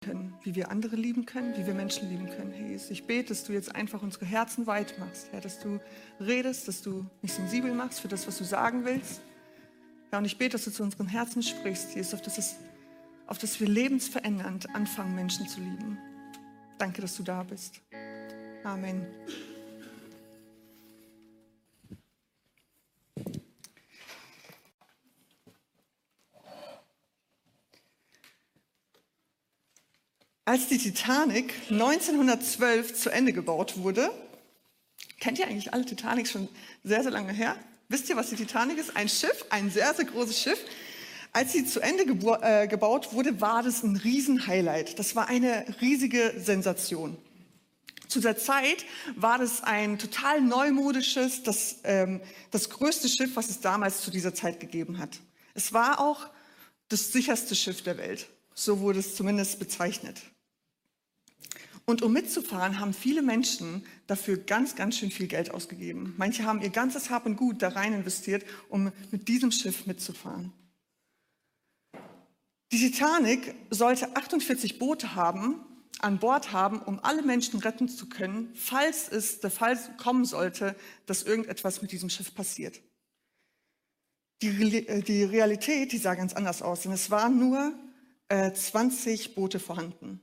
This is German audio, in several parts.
können, wie wir andere lieben können, wie wir Menschen lieben können. Herr Jesus, ich bete, dass du jetzt einfach unsere Herzen weit machst, Herr, dass du redest, dass du mich sensibel machst für das, was du sagen willst. Ja, und ich bete, dass du zu unseren Herzen sprichst, Jesus, auf das, es, auf das wir lebensverändernd anfangen, Menschen zu lieben. Danke, dass du da bist. Amen. Als die Titanic 1912 zu Ende gebaut wurde, kennt ihr eigentlich alle Titanics schon sehr, sehr lange her? Wisst ihr, was die Titanic ist? Ein Schiff, ein sehr, sehr großes Schiff. Als sie zu Ende äh, gebaut wurde, war das ein Riesenhighlight. Das war eine riesige Sensation. Zu der Zeit war das ein total neumodisches, das, ähm, das größte Schiff, was es damals zu dieser Zeit gegeben hat. Es war auch das sicherste Schiff der Welt. So wurde es zumindest bezeichnet. Und um mitzufahren, haben viele Menschen dafür ganz, ganz schön viel Geld ausgegeben. Manche haben ihr ganzes Hab und Gut da rein investiert, um mit diesem Schiff mitzufahren. Die Titanic sollte 48 Boote haben, an Bord haben, um alle Menschen retten zu können, falls es der Fall kommen sollte, dass irgendetwas mit diesem Schiff passiert. Die, äh, Realität, die sah ganz anders aus, denn es waren nur äh, 20 Boote vorhanden.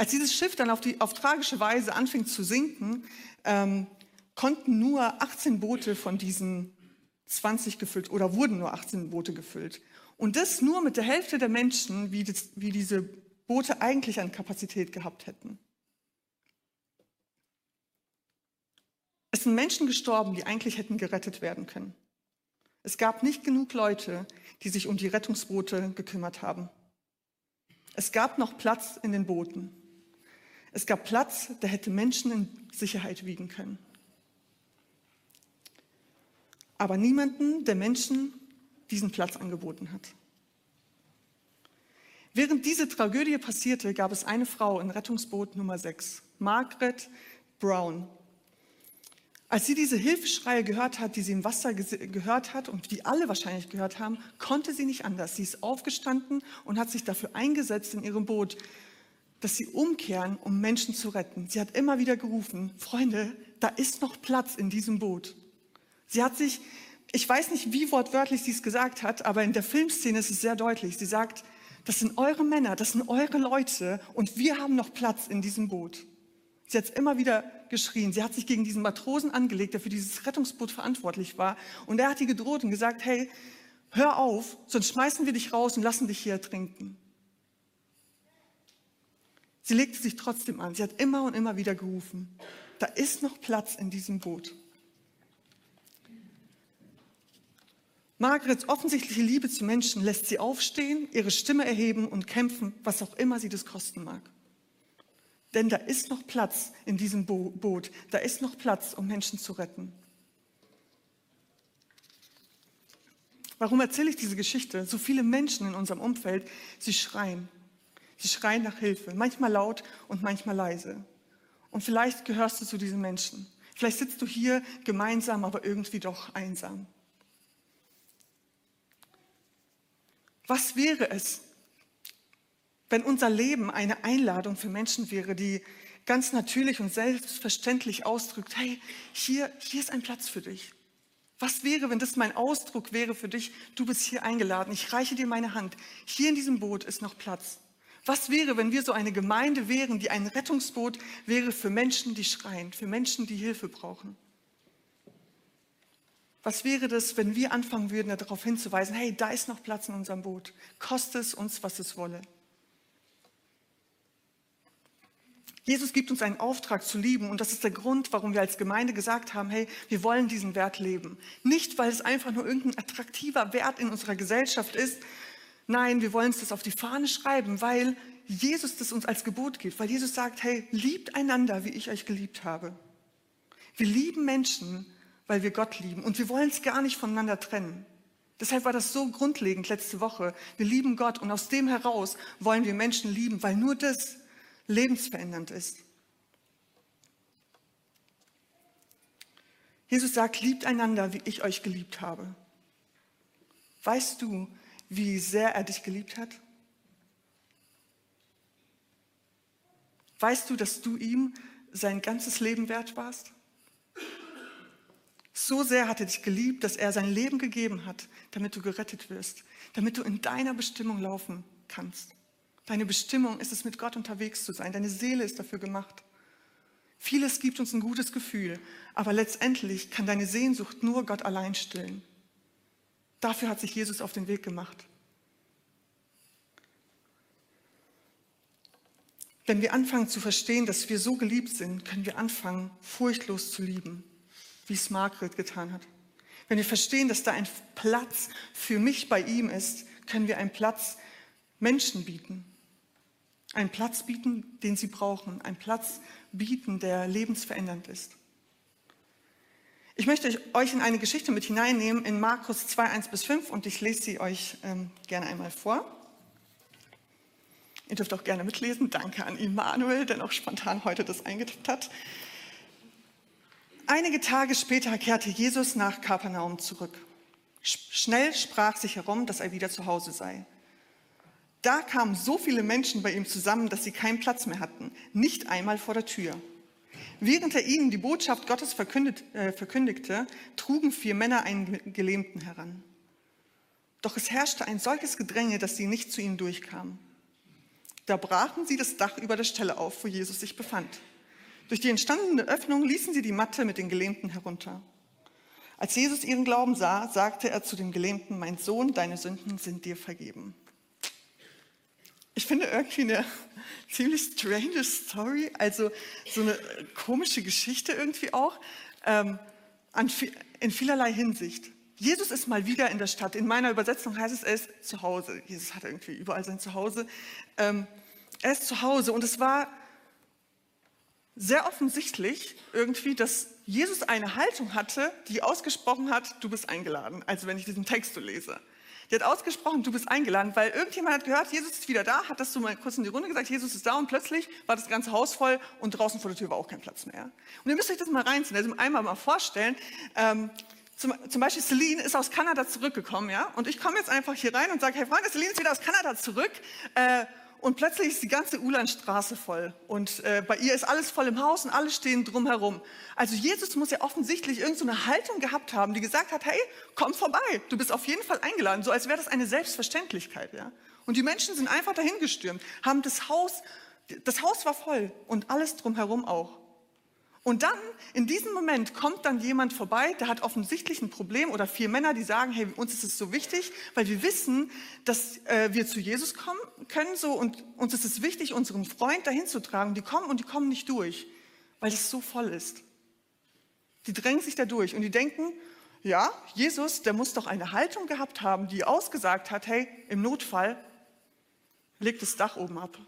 Als dieses Schiff dann auf, die, auf tragische Weise anfing zu sinken, ähm, konnten nur 18 Boote von diesen 20 gefüllt oder wurden nur 18 Boote gefüllt. Und das nur mit der Hälfte der Menschen, wie, das, wie diese Boote eigentlich an Kapazität gehabt hätten. Es sind Menschen gestorben, die eigentlich hätten gerettet werden können. Es gab nicht genug Leute, die sich um die Rettungsboote gekümmert haben. Es gab noch Platz in den Booten. Es gab Platz, der hätte Menschen in Sicherheit wiegen können. Aber niemanden, der Menschen diesen Platz angeboten hat. Während diese Tragödie passierte, gab es eine Frau in Rettungsboot Nummer 6, Margaret Brown. Als sie diese Hilfeschreie gehört hat, die sie im Wasser gehört hat und die alle wahrscheinlich gehört haben, konnte sie nicht anders. Sie ist aufgestanden und hat sich dafür eingesetzt in ihrem Boot, dass sie umkehren, um Menschen zu retten. Sie hat immer wieder gerufen, Freunde, da ist noch Platz in diesem Boot. Sie hat sich, ich weiß nicht, wie wortwörtlich sie es gesagt hat, aber in der Filmszene ist es sehr deutlich. Sie sagt, das sind eure Männer, das sind eure Leute und wir haben noch Platz in diesem Boot. Sie hat immer wieder geschrien. Sie hat sich gegen diesen Matrosen angelegt, der für dieses Rettungsboot verantwortlich war. Und er hat ihr gedroht und gesagt, hey, hör auf, sonst schmeißen wir dich raus und lassen dich hier ertrinken. Sie legte sich trotzdem an. Sie hat immer und immer wieder gerufen. Da ist noch Platz in diesem Boot. Margarets offensichtliche Liebe zu Menschen lässt sie aufstehen, ihre Stimme erheben und kämpfen, was auch immer sie das kosten mag. Denn da ist noch Platz in diesem Bo Boot. Da ist noch Platz, um Menschen zu retten. Warum erzähle ich diese Geschichte? So viele Menschen in unserem Umfeld, sie schreien. Sie schreien nach Hilfe, manchmal laut und manchmal leise. Und vielleicht gehörst du zu diesen Menschen. Vielleicht sitzt du hier gemeinsam, aber irgendwie doch einsam. Was wäre es, wenn unser Leben eine Einladung für Menschen wäre, die ganz natürlich und selbstverständlich ausdrückt, hey, hier, hier ist ein Platz für dich. Was wäre, wenn das mein Ausdruck wäre für dich, du bist hier eingeladen, ich reiche dir meine Hand, hier in diesem Boot ist noch Platz. Was wäre, wenn wir so eine Gemeinde wären, die ein Rettungsboot wäre für Menschen, die schreien, für Menschen, die Hilfe brauchen? Was wäre das, wenn wir anfangen würden, darauf hinzuweisen, hey, da ist noch Platz in unserem Boot, koste es uns, was es wolle. Jesus gibt uns einen Auftrag zu lieben und das ist der Grund, warum wir als Gemeinde gesagt haben, hey, wir wollen diesen Wert leben. Nicht, weil es einfach nur irgendein attraktiver Wert in unserer Gesellschaft ist, Nein, wir wollen uns das auf die Fahne schreiben, weil Jesus das uns als Gebot gibt, weil Jesus sagt, hey, liebt einander, wie ich euch geliebt habe. Wir lieben Menschen, weil wir Gott lieben und wir wollen es gar nicht voneinander trennen. Deshalb war das so grundlegend letzte Woche. Wir lieben Gott und aus dem heraus wollen wir Menschen lieben, weil nur das lebensverändernd ist. Jesus sagt, liebt einander, wie ich euch geliebt habe. Weißt du, wie sehr er dich geliebt hat? Weißt du, dass du ihm sein ganzes Leben wert warst? So sehr hat er dich geliebt, dass er sein Leben gegeben hat, damit du gerettet wirst, damit du in deiner Bestimmung laufen kannst. Deine Bestimmung ist es, mit Gott unterwegs zu sein. Deine Seele ist dafür gemacht. Vieles gibt uns ein gutes Gefühl, aber letztendlich kann deine Sehnsucht nur Gott allein stillen. Dafür hat sich Jesus auf den Weg gemacht. Wenn wir anfangen zu verstehen, dass wir so geliebt sind, können wir anfangen, furchtlos zu lieben, wie es Margret getan hat. Wenn wir verstehen, dass da ein Platz für mich bei ihm ist, können wir einen Platz Menschen bieten. Einen Platz bieten, den sie brauchen. Einen Platz bieten, der lebensverändernd ist. Ich möchte euch in eine Geschichte mit hineinnehmen in Markus 2, 1 bis 5 und ich lese sie euch ähm, gerne einmal vor. Ihr dürft auch gerne mitlesen. Danke an Immanuel, der noch spontan heute das eingetippt hat. Einige Tage später kehrte Jesus nach Kapernaum zurück. Schnell sprach sich herum, dass er wieder zu Hause sei. Da kamen so viele Menschen bei ihm zusammen, dass sie keinen Platz mehr hatten, nicht einmal vor der Tür. Während er ihnen die Botschaft Gottes äh, verkündigte, trugen vier Männer einen Gelähmten heran. Doch es herrschte ein solches Gedränge, dass sie nicht zu ihm durchkamen. Da brachen sie das Dach über der Stelle auf, wo Jesus sich befand. Durch die entstandene Öffnung ließen sie die Matte mit den Gelähmten herunter. Als Jesus ihren Glauben sah, sagte er zu dem Gelähmten, mein Sohn, deine Sünden sind dir vergeben. Ich finde irgendwie eine ziemlich strange Story, also so eine komische Geschichte irgendwie auch, ähm, an, in vielerlei Hinsicht. Jesus ist mal wieder in der Stadt. In meiner Übersetzung heißt es, er ist zu Hause. Jesus hat irgendwie überall sein Zuhause. Ähm, er ist zu Hause und es war sehr offensichtlich irgendwie, dass Jesus eine Haltung hatte, die ausgesprochen hat, du bist eingeladen. Also wenn ich diesen Text so lese. Die hat ausgesprochen, du bist eingeladen, weil irgendjemand hat gehört, Jesus ist wieder da, hat das so mal kurz in die Runde gesagt, Jesus ist da und plötzlich war das ganze Haus voll und draußen vor der Tür war auch kein Platz mehr. Und ihr müsst euch das mal reinziehen, also einmal mal vorstellen, ähm, zum, zum, Beispiel Celine ist aus Kanada zurückgekommen, ja, und ich komme jetzt einfach hier rein und sage, hey Freunde, Celine ist wieder aus Kanada zurück, äh, und plötzlich ist die ganze Ulandstraße voll und äh, bei ihr ist alles voll im Haus und alle stehen drumherum. Also Jesus muss ja offensichtlich irgendeine so Haltung gehabt haben, die gesagt hat, hey, komm vorbei, du bist auf jeden Fall eingeladen, so als wäre das eine Selbstverständlichkeit. Ja? Und die Menschen sind einfach dahin gestürmt, haben das Haus, das Haus war voll und alles drumherum auch. Und dann, in diesem Moment, kommt dann jemand vorbei, der hat offensichtlich ein Problem oder vier Männer, die sagen, hey, uns ist es so wichtig, weil wir wissen, dass äh, wir zu Jesus kommen können so und uns ist es wichtig, unseren Freund dahin zu tragen. Die kommen und die kommen nicht durch, weil es so voll ist. Die drängen sich da durch und die denken, ja, Jesus, der muss doch eine Haltung gehabt haben, die ausgesagt hat, hey, im Notfall legt das Dach oben ab.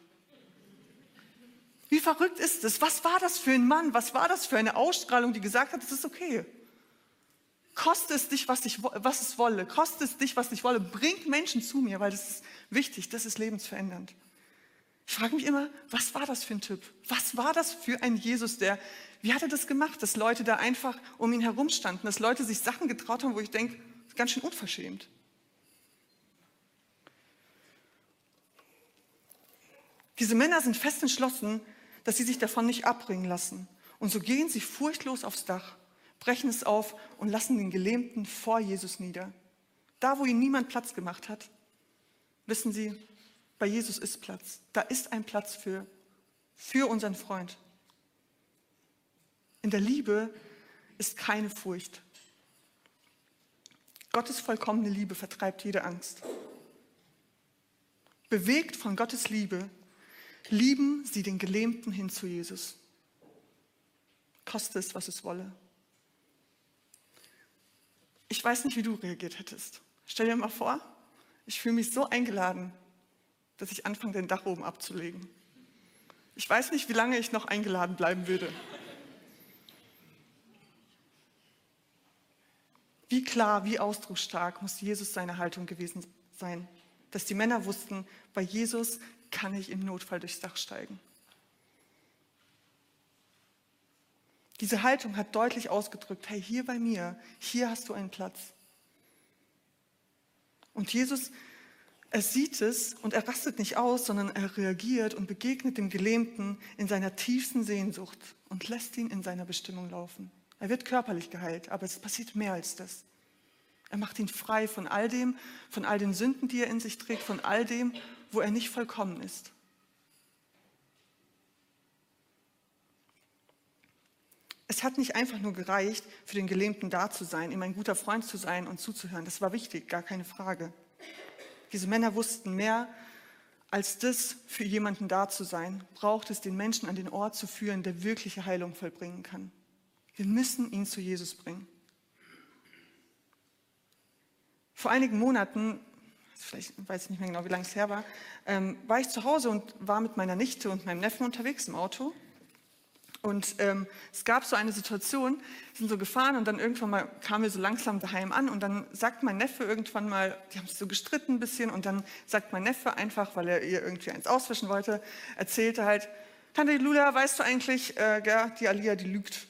Wie verrückt ist es? Was war das für ein Mann? Was war das für eine Ausstrahlung, die gesagt hat, es ist okay. Koste es dich, was, ich, was es wolle. Koste es dich, was ich wolle. Bringt Menschen zu mir, weil das ist wichtig, das ist lebensverändernd. Ich frage mich immer, was war das für ein Typ? Was war das für ein Jesus, der, wie hat er das gemacht, dass Leute da einfach um ihn herum standen, dass Leute sich Sachen getraut haben, wo ich denke, ganz schön unverschämt. Diese Männer sind fest entschlossen, dass sie sich davon nicht abbringen lassen. Und so gehen sie furchtlos aufs Dach, brechen es auf und lassen den Gelähmten vor Jesus nieder. Da, wo ihnen niemand Platz gemacht hat, wissen sie, bei Jesus ist Platz. Da ist ein Platz für, für unseren Freund. In der Liebe ist keine Furcht. Gottes vollkommene Liebe vertreibt jede Angst. Bewegt von Gottes Liebe lieben sie den Gelähmten hin zu Jesus. Koste es, was es wolle. Ich weiß nicht, wie du reagiert hättest. Stell dir mal vor, ich fühle mich so eingeladen, dass ich anfange, den Dach oben abzulegen. Ich weiß nicht, wie lange ich noch eingeladen bleiben würde. Wie klar, wie ausdrucksstark muss Jesus seine Haltung gewesen sein, dass die Männer wussten, bei Jesus kann ich im Notfall durchs Dach steigen. Diese Haltung hat deutlich ausgedrückt, hey, hier bei mir, hier hast du einen Platz. Und Jesus er sieht es und er rastet nicht aus, sondern er reagiert und begegnet dem Gelähmten in seiner tiefsten Sehnsucht und lässt ihn in seiner Bestimmung laufen. Er wird körperlich geheilt, aber es passiert mehr als das. Er macht ihn frei von all dem, von all den Sünden, die er in sich trägt, von all dem, wo er nicht vollkommen ist. Es hat nicht einfach nur gereicht, für den Gelähmten da zu sein, ihm ein guter Freund zu sein und zuzuhören. Das war wichtig, gar keine Frage. Diese Männer wussten mehr, als das für jemanden da zu sein, braucht es den Menschen an den Ort zu führen, der wirkliche Heilung vollbringen kann. Wir müssen ihn zu Jesus bringen. Vor einigen Monaten, vielleicht weiß ich nicht mehr genau, wie lange es her war, ähm, war ich zu Hause und war mit meiner Nichte und meinem Neffen unterwegs im Auto. Und ähm, es gab so eine Situation, sind so gefahren und dann irgendwann mal kamen wir so langsam daheim an und dann sagt mein Neffe irgendwann mal, die haben sich so gestritten ein bisschen und dann sagt mein Neffe einfach, weil er ihr irgendwie eins auswischen wollte, erzählte halt, Tante Lula, weißt du eigentlich, äh, ja, die Alia, die lügt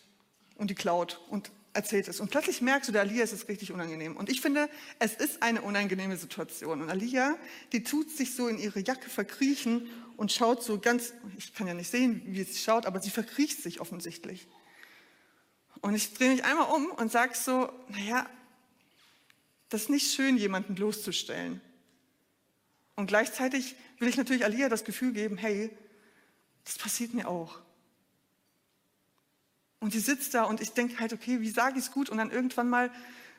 und die klaut und erzählt es. Und plötzlich merkst du, der Alia ist es richtig unangenehm. Und ich finde, es ist eine unangenehme Situation. Und Alia, die tut sich so in ihre Jacke verkriechen und schaut so ganz, ich kann ja nicht sehen, wie sie schaut, aber sie verkriecht sich offensichtlich. Und ich drehe mich einmal um und sage so, naja, das ist nicht schön, jemanden bloßzustellen. Und gleichzeitig will ich natürlich Alia das Gefühl geben, hey, das passiert mir auch. Und sie sitzt da und ich denke halt, okay, wie sage ich es gut? Und dann irgendwann mal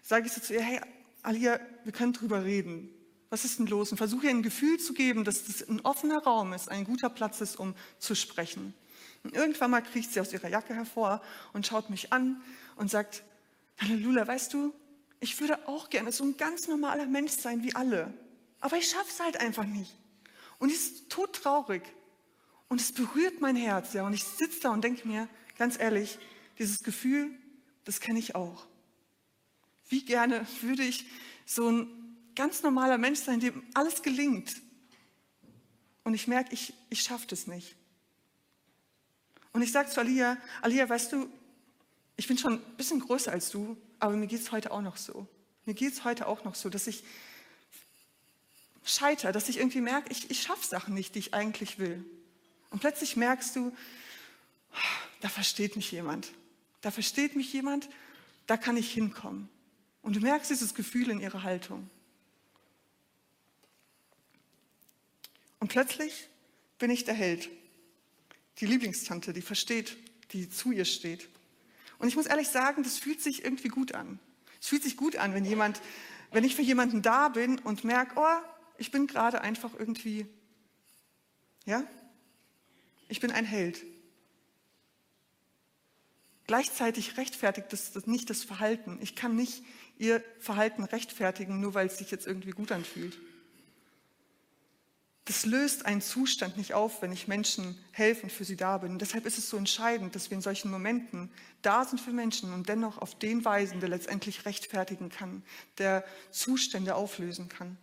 sage ich so zu ihr, hey, Alia, wir können drüber reden was ist denn los? Und versuche ihr ein Gefühl zu geben, dass das ein offener Raum ist, ein guter Platz ist, um zu sprechen. Und irgendwann mal kriecht sie aus ihrer Jacke hervor und schaut mich an und sagt, Halleluja, weißt du, ich würde auch gerne so ein ganz normaler Mensch sein wie alle, aber ich schaffe es halt einfach nicht. Und die ist todtraurig und es berührt mein Herz, ja, und ich sitze da und denke mir, ganz ehrlich, dieses Gefühl, das kenne ich auch. Wie gerne würde ich so ein ganz normaler Mensch sein, dem alles gelingt. Und ich merke, ich, ich schaffe das nicht. Und ich sage zu Alia, Alia, weißt du, ich bin schon ein bisschen größer als du, aber mir geht es heute auch noch so. Mir geht es heute auch noch so, dass ich scheitere, dass ich irgendwie merke, ich, ich schaffe Sachen nicht, die ich eigentlich will. Und plötzlich merkst du, da versteht mich jemand. Da versteht mich jemand, da kann ich hinkommen. Und du merkst dieses Gefühl in ihrer Haltung. Und plötzlich bin ich der Held, die Lieblingstante, die versteht, die zu ihr steht. Und ich muss ehrlich sagen, das fühlt sich irgendwie gut an. Es fühlt sich gut an, wenn jemand, wenn ich für jemanden da bin und merke, oh, ich bin gerade einfach irgendwie, ja, ich bin ein Held. Gleichzeitig rechtfertigt das, nicht das Verhalten. Ich kann nicht ihr Verhalten rechtfertigen, nur weil es sich jetzt irgendwie gut anfühlt. Das löst einen Zustand nicht auf, wenn ich Menschen helfe und für sie da bin. Und deshalb ist es so entscheidend, dass wir in solchen Momenten da sind für Menschen und dennoch auf den weisen, der letztendlich rechtfertigen kann, der Zustände auflösen kann.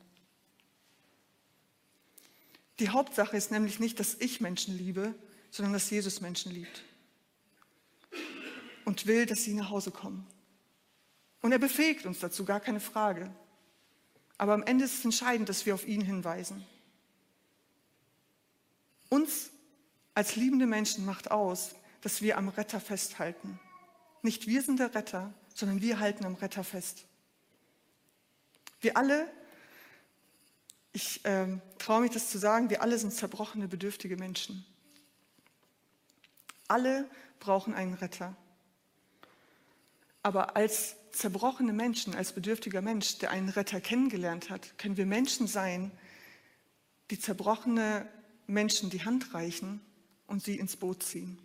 Die Hauptsache ist nämlich nicht, dass ich Menschen liebe, sondern dass Jesus Menschen liebt und will, dass sie nach Hause kommen. Und er befähigt uns dazu, gar keine Frage. Aber am Ende ist es entscheidend, dass wir auf ihn hinweisen. Uns als liebende Menschen macht aus, dass wir am Retter festhalten. Nicht wir sind der Retter, sondern wir halten am Retter fest. Wir alle, ich äh, traue mich das zu sagen, wir alle sind zerbrochene, bedürftige Menschen. Alle brauchen einen Retter. Aber als zerbrochene Menschen, als bedürftiger Mensch, der einen Retter kennengelernt hat, können wir Menschen sein, die zerbrochene Menschen die Hand reichen und sie ins Boot ziehen.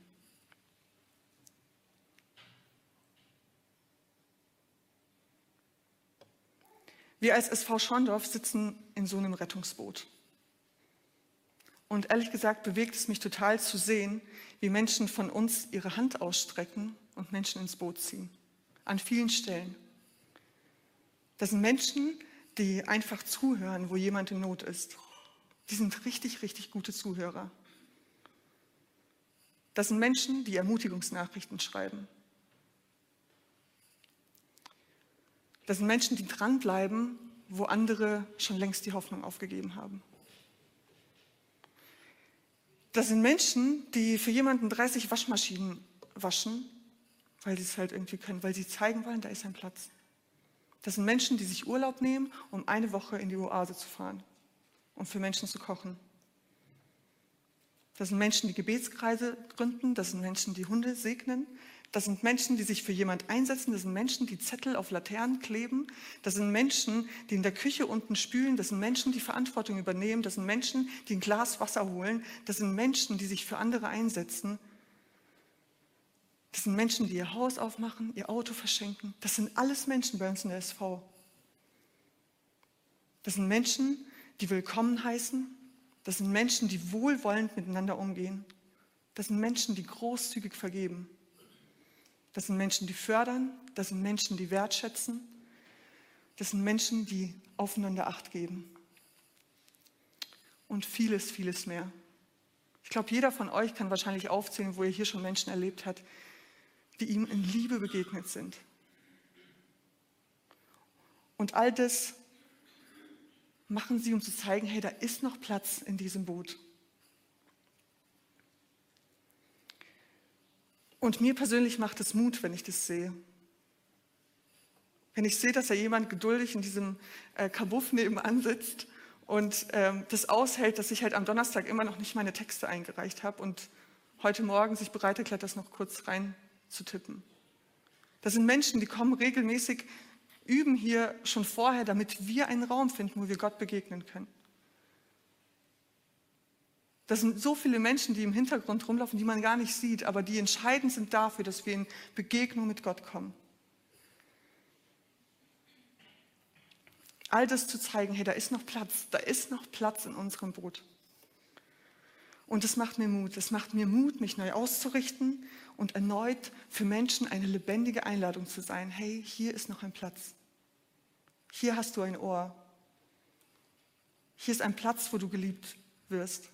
Wir als SV Schorndorf sitzen in so einem Rettungsboot. Und ehrlich gesagt bewegt es mich total zu sehen, wie Menschen von uns ihre Hand ausstrecken und Menschen ins Boot ziehen. An vielen Stellen. Das sind Menschen, die einfach zuhören, wo jemand in Not ist. Die sind richtig, richtig gute Zuhörer. Das sind Menschen, die Ermutigungsnachrichten schreiben. Das sind Menschen, die dranbleiben, wo andere schon längst die Hoffnung aufgegeben haben. Das sind Menschen, die für jemanden 30 Waschmaschinen waschen, weil sie es halt irgendwie können, weil sie zeigen wollen, da ist ein Platz. Das sind Menschen, die sich Urlaub nehmen, um eine Woche in die Oase zu fahren und für Menschen zu kochen. Das sind Menschen, die Gebetskreise gründen, das sind Menschen, die Hunde segnen, das sind Menschen, die sich für jemand einsetzen, das sind Menschen, die Zettel auf Laternen kleben, das sind Menschen, die in der Küche unten spülen, das sind Menschen, die Verantwortung übernehmen, das sind Menschen, die ein Glas Wasser holen, das sind Menschen, die sich für andere einsetzen. Das sind Menschen, die ihr Haus aufmachen, ihr Auto verschenken. Das sind alles Menschen bei uns in der SV. Das sind Menschen, die willkommen heißen, das sind Menschen, die wohlwollend miteinander umgehen. Das sind Menschen, die großzügig vergeben. Das sind Menschen, die fördern. Das sind Menschen, die wertschätzen. Das sind Menschen, die aufeinander Acht geben. Und vieles, vieles mehr. Ich glaube, jeder von euch kann wahrscheinlich aufzählen, wo er hier schon Menschen erlebt hat, die ihm in Liebe begegnet sind. Und all das machen sie, um zu zeigen, hey, da ist noch Platz in diesem Boot. Und mir persönlich macht es Mut, wenn ich das sehe. Wenn ich sehe, dass da jemand geduldig in diesem äh, Kabuff nebenan sitzt und ähm, das aushält, dass ich halt am Donnerstag immer noch nicht meine Texte eingereicht habe und heute Morgen sich bereit erklärt, das noch kurz rein zu tippen. Das sind Menschen, die kommen regelmäßig üben hier schon vorher, damit wir einen Raum finden, wo wir Gott begegnen können. Das sind so viele Menschen, die im Hintergrund rumlaufen, die man gar nicht sieht, aber die entscheidend sind dafür, dass wir in Begegnung mit Gott kommen. All das zu zeigen, hey, da ist noch Platz, da ist noch Platz in unserem Boot. Und das macht mir Mut. Es macht mir Mut, mich neu auszurichten und erneut für Menschen eine lebendige Einladung zu sein. Hey, hier ist noch ein Platz. Hier hast du ein Ohr. Hier ist ein Platz, wo du geliebt wirst.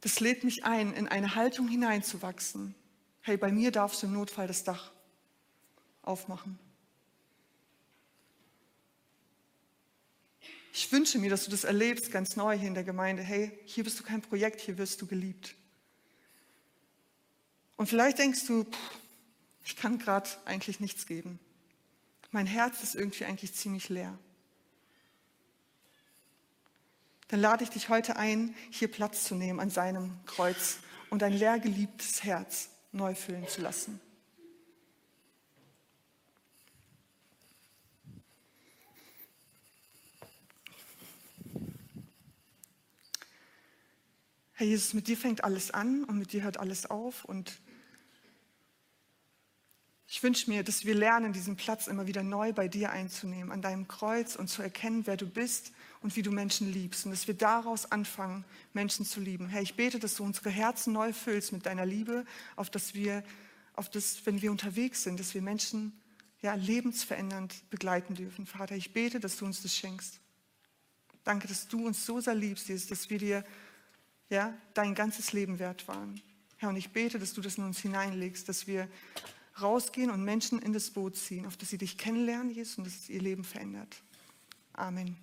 Das lädt mich ein, in eine Haltung hineinzuwachsen. Hey, bei mir darfst du im Notfall das Dach aufmachen. Ich wünsche mir, dass du das erlebst, ganz neu hier in der Gemeinde. Hey, hier bist du kein Projekt, hier wirst du geliebt. Und vielleicht denkst du, pff, ich kann gerade eigentlich nichts geben. Mein Herz ist irgendwie eigentlich ziemlich leer. Dann lade ich dich heute ein, hier Platz zu nehmen an seinem Kreuz und ein leer geliebtes Herz neu füllen zu lassen. Herr Jesus, mit dir fängt alles an und mit dir hört alles auf. Und ich wünsche mir, dass wir lernen, diesen Platz immer wieder neu bei dir einzunehmen, an deinem Kreuz und zu erkennen, wer du bist und wie du Menschen liebst. Und dass wir daraus anfangen, Menschen zu lieben. Herr, ich bete, dass du unsere Herzen neu füllst mit deiner Liebe, auf dass wir, auf das, wenn wir unterwegs sind, dass wir Menschen ja, lebensverändernd begleiten dürfen. Vater, ich bete, dass du uns das schenkst. Danke, dass du uns so sehr liebst, Jesus, dass wir dir ja, dein ganzes Leben wert waren. Herr, und ich bete, dass du das in uns hineinlegst, dass wir rausgehen und Menschen in das Boot ziehen, auf das sie dich kennenlernen, Jesus, und dass es ihr Leben verändert. Amen.